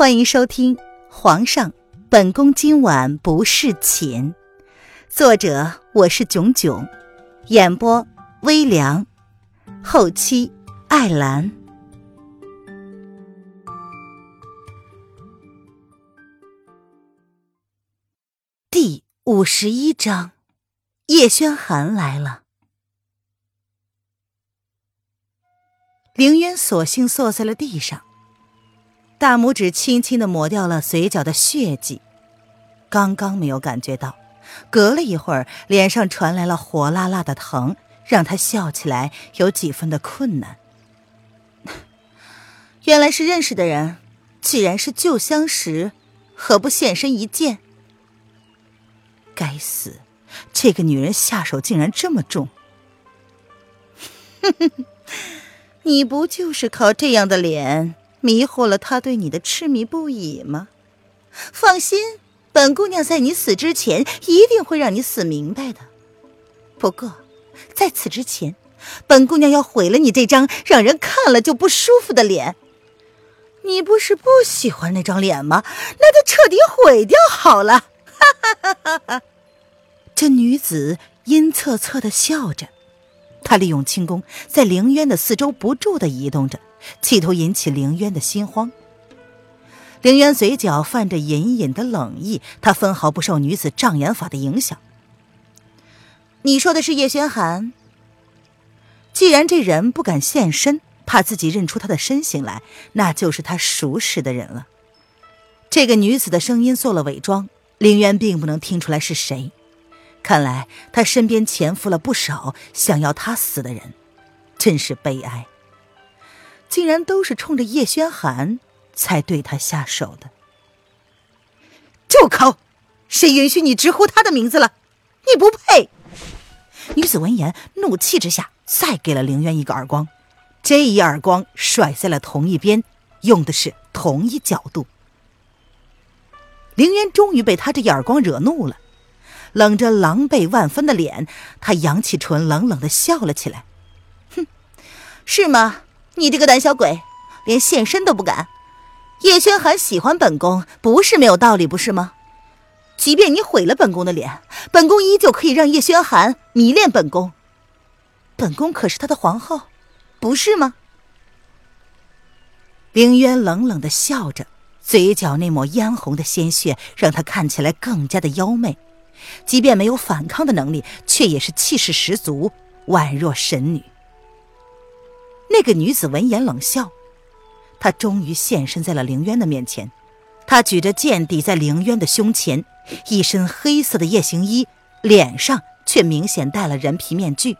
欢迎收听《皇上，本宫今晚不侍寝》，作者我是囧囧，演播微凉，后期艾兰。第五十一章，叶轩寒来了。凌渊索性坐在了地上。大拇指轻轻的抹掉了嘴角的血迹，刚刚没有感觉到，隔了一会儿，脸上传来了火辣辣的疼，让他笑起来有几分的困难。原来是认识的人，既然是旧相识，何不现身一见？该死，这个女人下手竟然这么重！你不就是靠这样的脸？迷惑了他对你的痴迷不已吗？放心，本姑娘在你死之前一定会让你死明白的。不过，在此之前，本姑娘要毁了你这张让人看了就不舒服的脸。你不是不喜欢那张脸吗？那就彻底毁掉好了！哈哈哈哈哈！这女子阴恻恻的笑着，她利用轻功在凌渊的四周不住的移动着。企图引起凌渊的心慌。凌渊嘴角泛着隐隐的冷意，他分毫不受女子障眼法的影响。你说的是叶轩寒？既然这人不敢现身，怕自己认出他的身形来，那就是他熟识的人了。这个女子的声音做了伪装，凌渊并不能听出来是谁。看来他身边潜伏了不少想要他死的人，真是悲哀。竟然都是冲着叶轩寒才对他下手的！住口！谁允许你直呼他的名字了？你不配！女子闻言，怒气之下再给了凌渊一个耳光，这一耳光甩在了同一边，用的是同一角度。凌渊终于被他这一耳光惹怒了，冷着狼狈万分的脸，他扬起唇，冷冷的笑了起来：“哼，是吗？”你这个胆小鬼，连现身都不敢。叶轩寒喜欢本宫，不是没有道理，不是吗？即便你毁了本宫的脸，本宫依旧可以让叶轩寒迷恋本宫。本宫可是他的皇后，不是吗？凌渊冷冷的笑着，嘴角那抹嫣红的鲜血让他看起来更加的妖媚。即便没有反抗的能力，却也是气势十足，宛若神女。那个女子闻言冷笑，她终于现身在了凌渊的面前。她举着剑抵在凌渊的胸前，一身黑色的夜行衣，脸上却明显戴了人皮面具，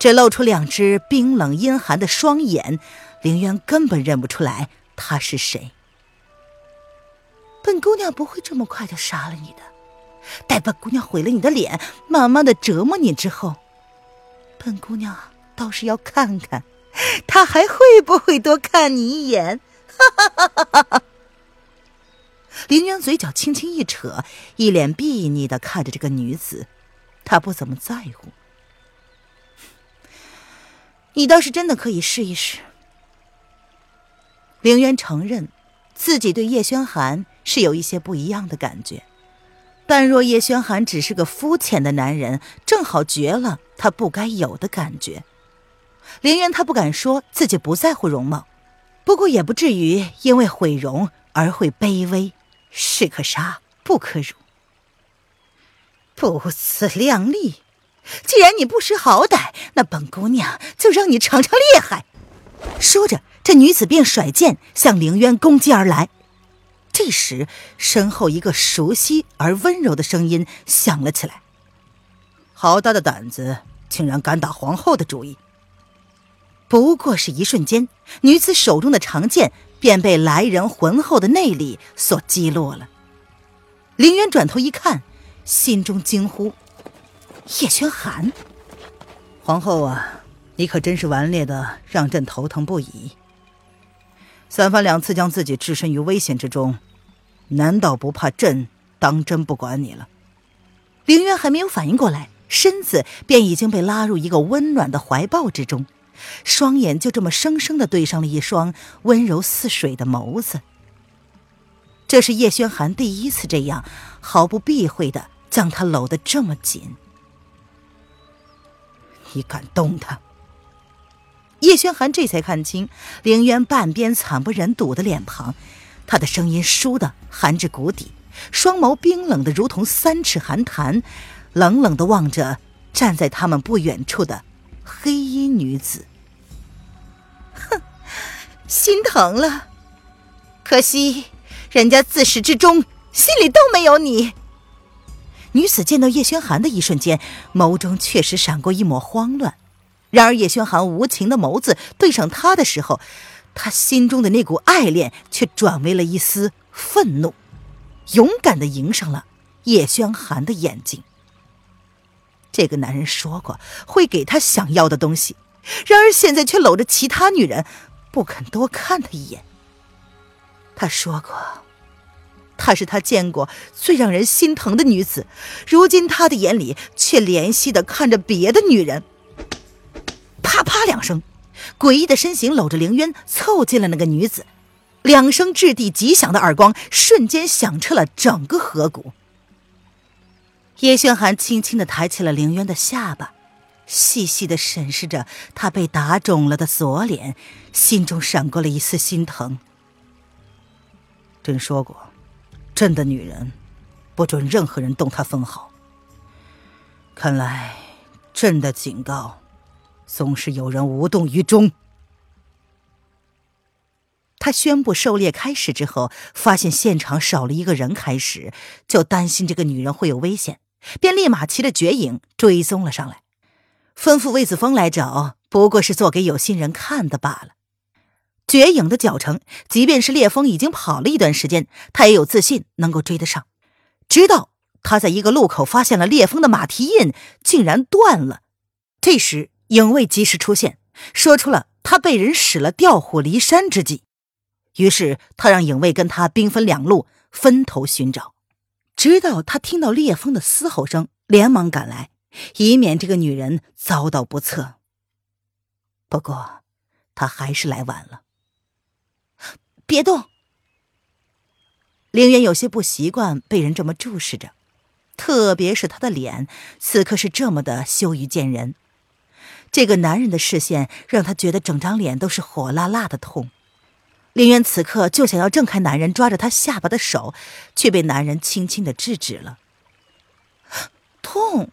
只露出两只冰冷阴寒的双眼。凌渊根本认不出来她是谁。本姑娘不会这么快就杀了你的，待本姑娘毁了你的脸，慢慢的折磨你之后，本姑娘倒是要看看。他还会不会多看你一眼？哈哈哈哈哈！凌渊嘴角轻轻一扯，一脸睥睨的看着这个女子，他不怎么在乎。你倒是真的可以试一试。凌渊承认自己对叶轩寒是有一些不一样的感觉，但若叶轩寒只是个肤浅的男人，正好绝了他不该有的感觉。凌渊他不敢说自己不在乎容貌，不过也不至于因为毁容而会卑微。士可杀不可辱，不自量力。既然你不识好歹，那本姑娘就让你尝尝厉害。说着，这女子便甩剑向凌渊攻击而来。这时，身后一个熟悉而温柔的声音响了起来：“好大的胆子，竟然敢打皇后的主意！”不过是一瞬间，女子手中的长剑便被来人浑厚的内力所击落了。凌渊转头一看，心中惊呼：“叶轩寒，皇后啊，你可真是顽劣的，让朕头疼不已。三番两次将自己置身于危险之中，难道不怕朕当真不管你了？”凌渊还没有反应过来，身子便已经被拉入一个温暖的怀抱之中。双眼就这么生生的对上了一双温柔似水的眸子。这是叶轩寒第一次这样毫不避讳的将她搂得这么紧。你敢动他？叶轩寒这才看清凌渊半边惨不忍睹的脸庞，他的声音倏地寒至谷底，双眸冰冷的如同三尺寒潭，冷冷的望着站在他们不远处的黑衣女子。哼，心疼了，可惜。人家自始至终心里都没有你。女子见到叶轩寒的一瞬间，眸中确实闪过一抹慌乱。然而叶轩寒无情的眸子对上她的时候，她心中的那股爱恋却转为了一丝愤怒，勇敢的迎上了叶轩寒的眼睛。这个男人说过会给她想要的东西，然而现在却搂着其他女人，不肯多看他一眼。他说过，她是他见过最让人心疼的女子，如今他的眼里却怜惜的看着别的女人。啪啪两声，诡异的身形搂着凌渊凑近了那个女子，两声掷地极响的耳光瞬间响彻了整个河谷。叶轩寒轻轻的抬起了凌渊的下巴，细细的审视着他被打肿了的左脸，心中闪过了一丝心疼。朕说过，朕的女人不准任何人动她分毫。看来，朕的警告总是有人无动于衷。他宣布狩猎开始之后，发现现场少了一个人，开始就担心这个女人会有危险，便立马骑着绝影追踪了上来，吩咐魏子峰来找，不过是做给有心人看的罢了。绝影的脚程，即便是烈风已经跑了一段时间，他也有自信能够追得上。直到他在一个路口发现了烈风的马蹄印竟然断了，这时影卫及时出现，说出了他被人使了调虎离山之计。于是他让影卫跟他兵分两路，分头寻找。直到他听到烈风的嘶吼声，连忙赶来，以免这个女人遭到不测。不过他还是来晚了。别动！凌渊有些不习惯被人这么注视着，特别是他的脸，此刻是这么的羞于见人。这个男人的视线让他觉得整张脸都是火辣辣的痛。林渊此刻就想要挣开男人抓着他下巴的手，却被男人轻轻的制止了。痛！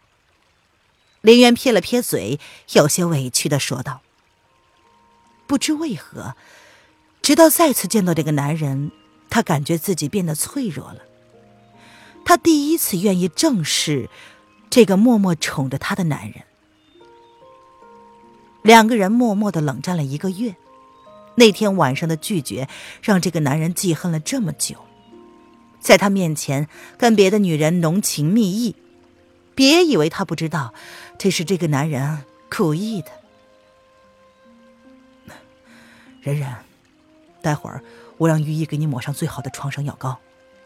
林渊撇了撇嘴，有些委屈的说道：“不知为何。”直到再次见到这个男人，他感觉自己变得脆弱了。他第一次愿意正视这个默默宠着他的男人。两个人默默的冷战了一个月，那天晚上的拒绝让这个男人记恨了这么久，在他面前跟别的女人浓情蜜意，别以为他不知道，这是这个男人故意的。冉冉。待会儿我让御医给你抹上最好的创伤药膏，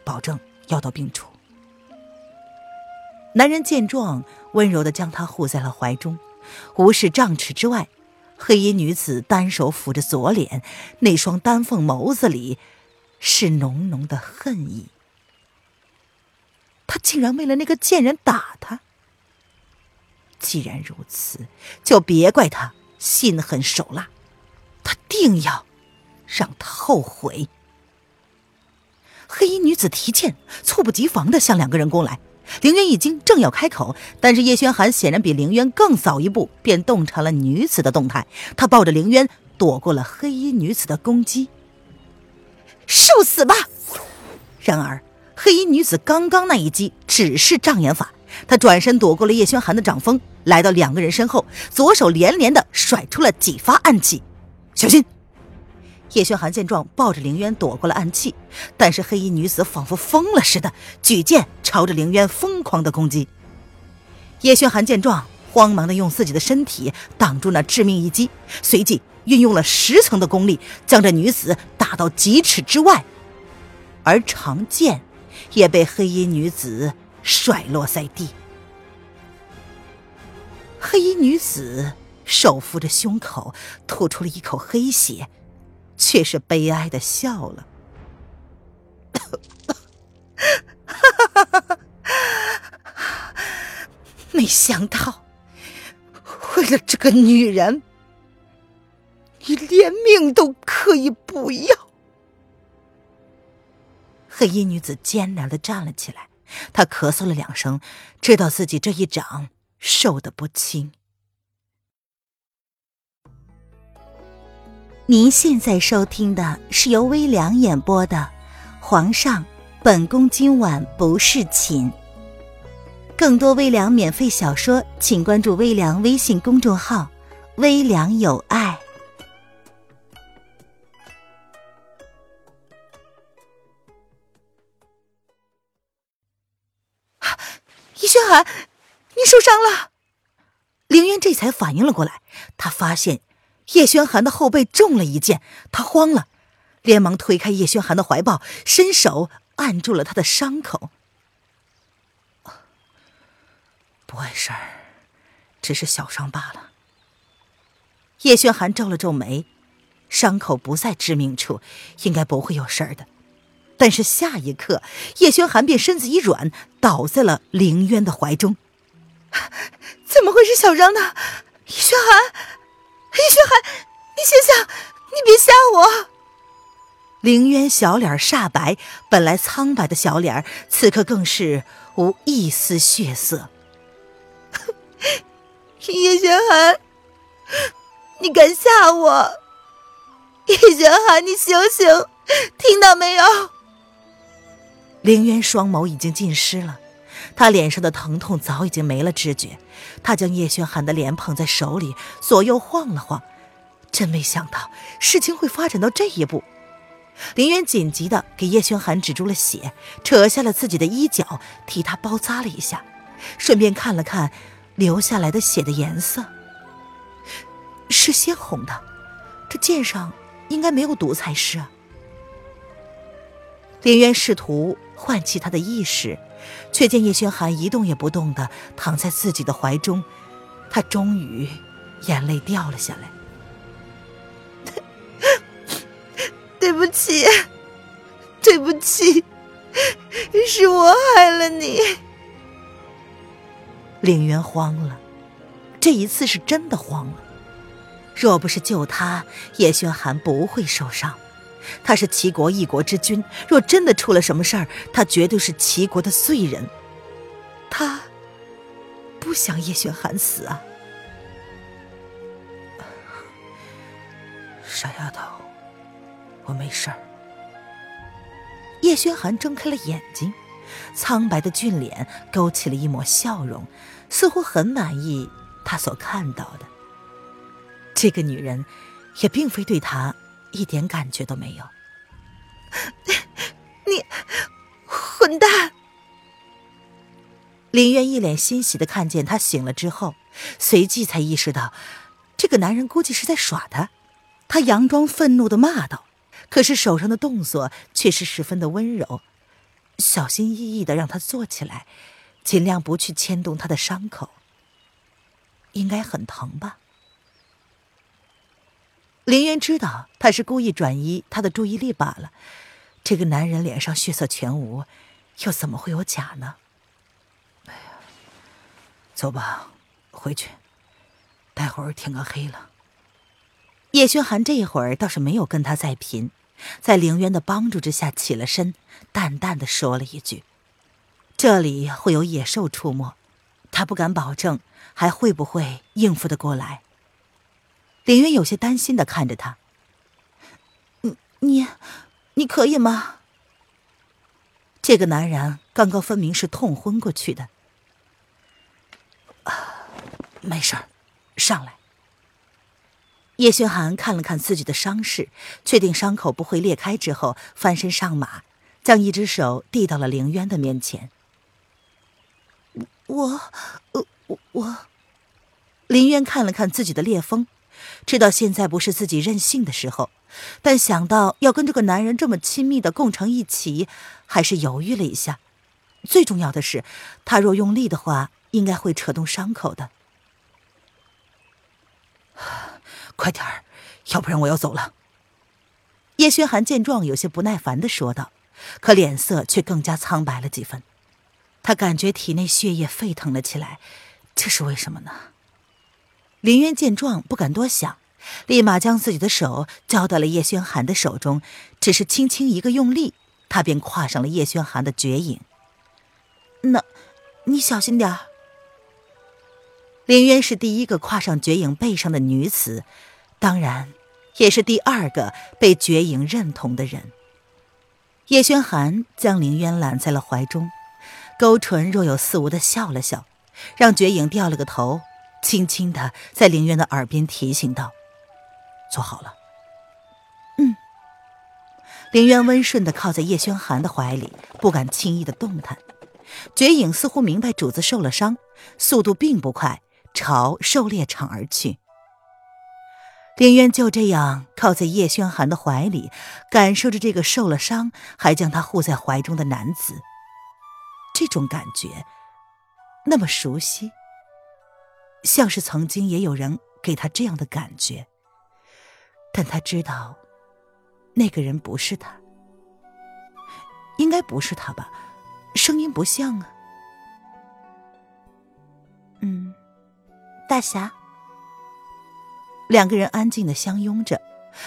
保证药到病除。男人见状，温柔的将她护在了怀中，无视丈尺之外，黑衣女子单手抚着左脸，那双丹凤眸子里是浓浓的恨意。他竟然为了那个贱人打他！既然如此，就别怪他心狠手辣，他定要。让他后悔。黑衣女子提剑，猝不及防的向两个人攻来。凌渊一惊，正要开口，但是叶轩寒显然比凌渊更早一步，便洞察了女子的动态。他抱着凌渊，躲过了黑衣女子的攻击。受死吧！然而，黑衣女子刚刚那一击只是障眼法，她转身躲过了叶轩寒的掌风，来到两个人身后，左手连连的甩出了几发暗器，小心！叶轩寒见状，抱着凌渊躲过了暗器，但是黑衣女子仿佛疯了似的，举剑朝着凌渊疯狂的攻击。叶轩寒见状，慌忙的用自己的身体挡住那致命一击，随即运用了十层的功力，将这女子打到几尺之外，而长剑也被黑衣女子甩落在地。黑衣女子手扶着胸口，吐出了一口黑血。却是悲哀的笑了，哈，没想到，为了这个女人，你连命都可以不要。黑衣女子艰难的站了起来，她咳嗽了两声，知道自己这一掌受的不轻。您现在收听的是由微凉演播的《皇上，本宫今晚不是寝》。更多微凉免费小说，请关注微凉微信公众号“微凉有爱”。叶轩寒，你受伤了！凌渊这才反应了过来，他发现叶轩寒的后背中了一箭，他慌了，连忙推开叶轩寒的怀抱，伸手按住了他的伤口。不碍事儿，只是小伤罢了。叶轩寒皱了皱眉，伤口不在致命处，应该不会有事儿的。但是下一刻，叶轩寒便身子一软，倒在了凌渊的怀中。怎么会是小伤呢？叶轩寒，叶轩寒，你醒醒，你别吓我！凌渊小脸煞白，本来苍白的小脸，此刻更是无一丝血色。叶轩寒，你敢吓我？叶轩寒，你醒醒，听到没有？凌渊双眸已经浸湿了，他脸上的疼痛早已经没了知觉。他将叶轩寒的脸捧在手里，左右晃了晃，真没想到事情会发展到这一步。林渊紧急的给叶轩寒止住了血，扯下了自己的衣角，替他包扎了一下，顺便看了看。流下来的血的颜色是鲜红的，这剑上应该没有毒才是啊！林渊试图唤起他的意识，却见叶轩寒一动也不动的躺在自己的怀中，他终于眼泪掉了下来。对不起，对不起，是我害了你。凌渊慌了，这一次是真的慌了。若不是救他，叶轩寒不会受伤。他是齐国一国之君，若真的出了什么事儿，他绝对是齐国的罪人。他不想叶轩寒死啊！傻丫头，我没事儿。叶轩寒睁开了眼睛。苍白的俊脸勾起了一抹笑容，似乎很满意他所看到的。这个女人也并非对他一点感觉都没有。你混蛋！林渊一脸欣喜的看见他醒了之后，随即才意识到，这个男人估计是在耍他。他佯装愤怒的骂道，可是手上的动作却是十分的温柔。小心翼翼的让他坐起来，尽量不去牵动他的伤口。应该很疼吧？林渊知道他是故意转移他的注意力罢了。这个男人脸上血色全无，又怎么会有假呢？哎呀，走吧，回去。待会儿天刚黑了。叶轩寒这一会儿倒是没有跟他再贫。在凌渊的帮助之下起了身，淡淡的说了一句：“这里会有野兽出没，他不敢保证还会不会应付得过来。”林渊有些担心的看着他：“你你你可以吗？”这个男人刚刚分明是痛昏过去的。啊，没事儿，上来。叶轩寒看了看自己的伤势，确定伤口不会裂开之后，翻身上马，将一只手递到了凌渊的面前。我，我我。林渊看了看自己的裂缝，知道现在不是自己任性的时候，但想到要跟这个男人这么亲密的共成一起，还是犹豫了一下。最重要的是，他若用力的话，应该会扯动伤口的。快点儿，要不然我要走了。叶轩寒见状，有些不耐烦的说道，可脸色却更加苍白了几分。他感觉体内血液沸腾了起来，这是为什么呢？林渊见状，不敢多想，立马将自己的手交到了叶轩寒的手中，只是轻轻一个用力，他便跨上了叶轩寒的绝影。那，你小心点儿。林渊是第一个跨上绝影背上的女子，当然，也是第二个被绝影认同的人。叶轩寒将林渊揽在了怀中，勾唇若有似无的笑了笑，让绝影掉了个头，轻轻的在林渊的耳边提醒道：“坐好了。”嗯。林渊温顺的靠在叶轩寒的怀里，不敢轻易的动弹。绝影似乎明白主子受了伤，速度并不快，朝狩猎场而去。林渊就这样靠在叶轩寒的怀里，感受着这个受了伤还将他护在怀中的男子。这种感觉那么熟悉，像是曾经也有人给他这样的感觉。但他知道，那个人不是他，应该不是他吧。声音不像啊。嗯，大侠。两个人安静的相拥着，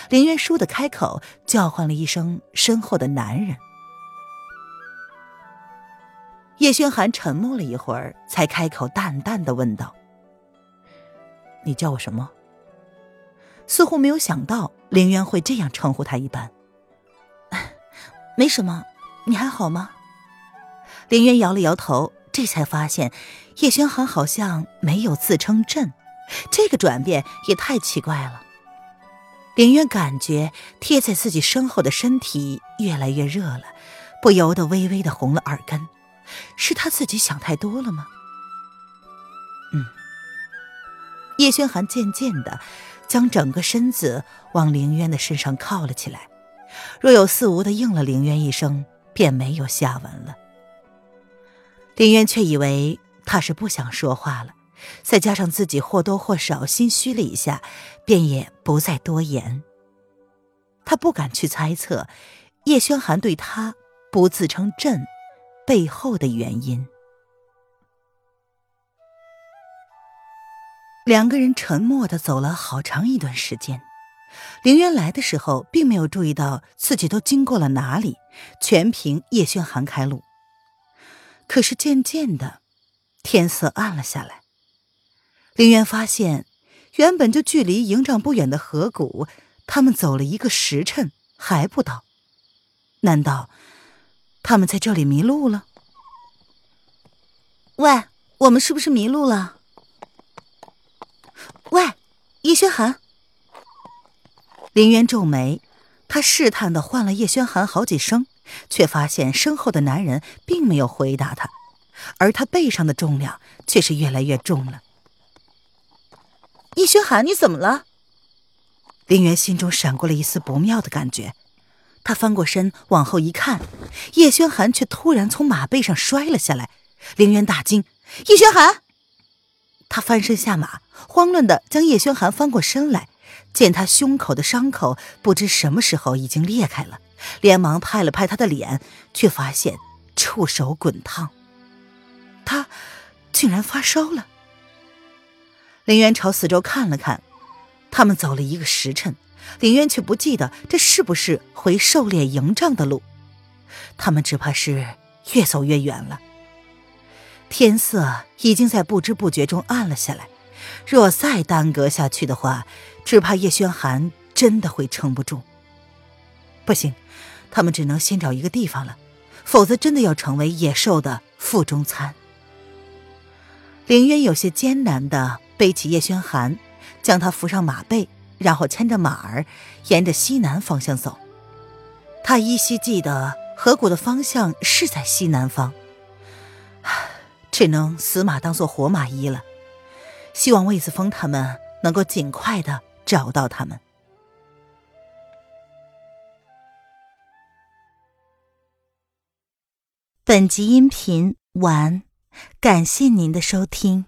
林渊倏的开口叫唤了一声身后的男人。叶轩寒沉默了一会儿，才开口淡淡的问道：“你叫我什么？”似乎没有想到林渊会这样称呼他一般。没什么，你还好吗？林渊摇了摇头，这才发现叶轩寒好像没有自称朕，这个转变也太奇怪了。林渊感觉贴在自己身后的身体越来越热了，不由得微微的红了耳根。是他自己想太多了吗？叶轩寒渐渐的将整个身子往林渊的身上靠了起来，若有似无的应了林渊一声，便没有下文了。林渊却以为他是不想说话了，再加上自己或多或少心虚了一下，便也不再多言。他不敢去猜测叶轩寒对他不自称朕背后的原因。两个人沉默的走了好长一段时间。凌渊来的时候，并没有注意到自己都经过了哪里，全凭叶轩寒开路。可是渐渐的，天色暗了下来。林渊发现，原本就距离营帐不远的河谷，他们走了一个时辰还不到。难道他们在这里迷路了？喂，我们是不是迷路了？叶轩寒。林渊皱眉，他试探的唤了叶轩寒好几声。却发现身后的男人并没有回答他，而他背上的重量却是越来越重了。叶轩寒，你怎么了？林渊心中闪过了一丝不妙的感觉，他翻过身往后一看，叶轩寒却突然从马背上摔了下来。林渊大惊：“叶轩寒！”他翻身下马，慌乱的将叶轩寒翻过身来，见他胸口的伤口不知什么时候已经裂开了。连忙拍了拍他的脸，却发现触手滚烫。他竟然发烧了。林渊朝四周看了看，他们走了一个时辰，林渊却不记得这是不是回狩猎营帐的路。他们只怕是越走越远了。天色已经在不知不觉中暗了下来，若再耽搁下去的话，只怕叶轩寒真的会撑不住。不行。他们只能先找一个地方了，否则真的要成为野兽的腹中餐。凌渊有些艰难的背起叶轩寒，将他扶上马背，然后牵着马儿沿着西南方向走。他依稀记得河谷的方向是在西南方，只能死马当做活马医了。希望魏子峰他们能够尽快的找到他们。本集音频完，感谢您的收听。